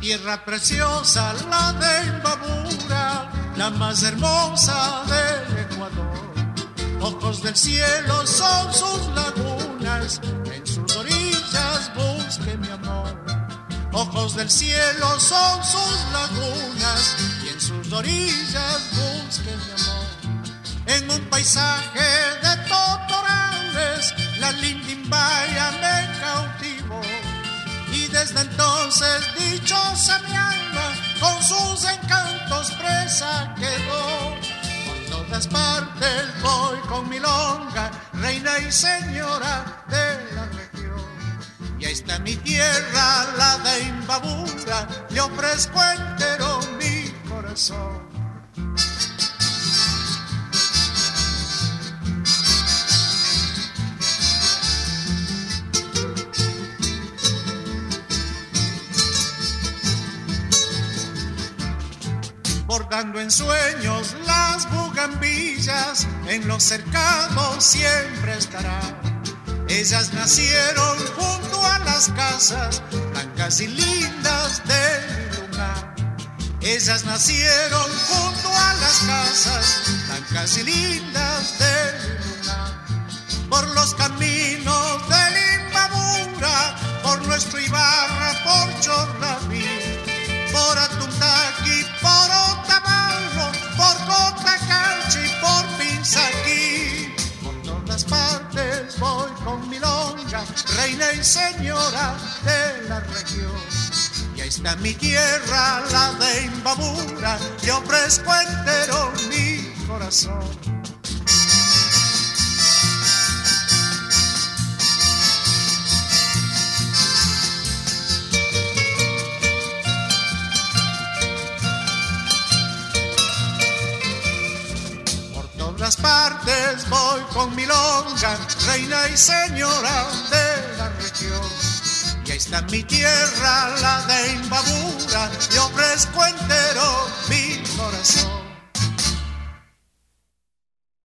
Tierra preciosa, la de Imbabura, la más hermosa del Ecuador. Ojos del cielo son sus lagunas, en sus orillas busque mi amor. Ojos del cielo son sus lagunas y en sus orillas busque mi amor. En un paisaje de totorales, la lindimbaya me cautivó. Y desde entonces dichosa todas partes voy con mi longa, reina y señora de la región. Y ahí está mi tierra, la de Imbabura, le ofrezco entero mi corazón. Bordando en sueños las bugambillas, en los cercados siempre estará. Ellas nacieron junto a las casas, blancas y lindas del lugar. Ellas nacieron junto a las casas, blancas y lindas del lugar. Y señora de la región. Y ahí está mi tierra, la de Imbabura, le ofrezco entero mi corazón. Todas partes voy con mi longa, reina y señora de la región. Y ahí está mi tierra, la de Imbabura, y ofrezco.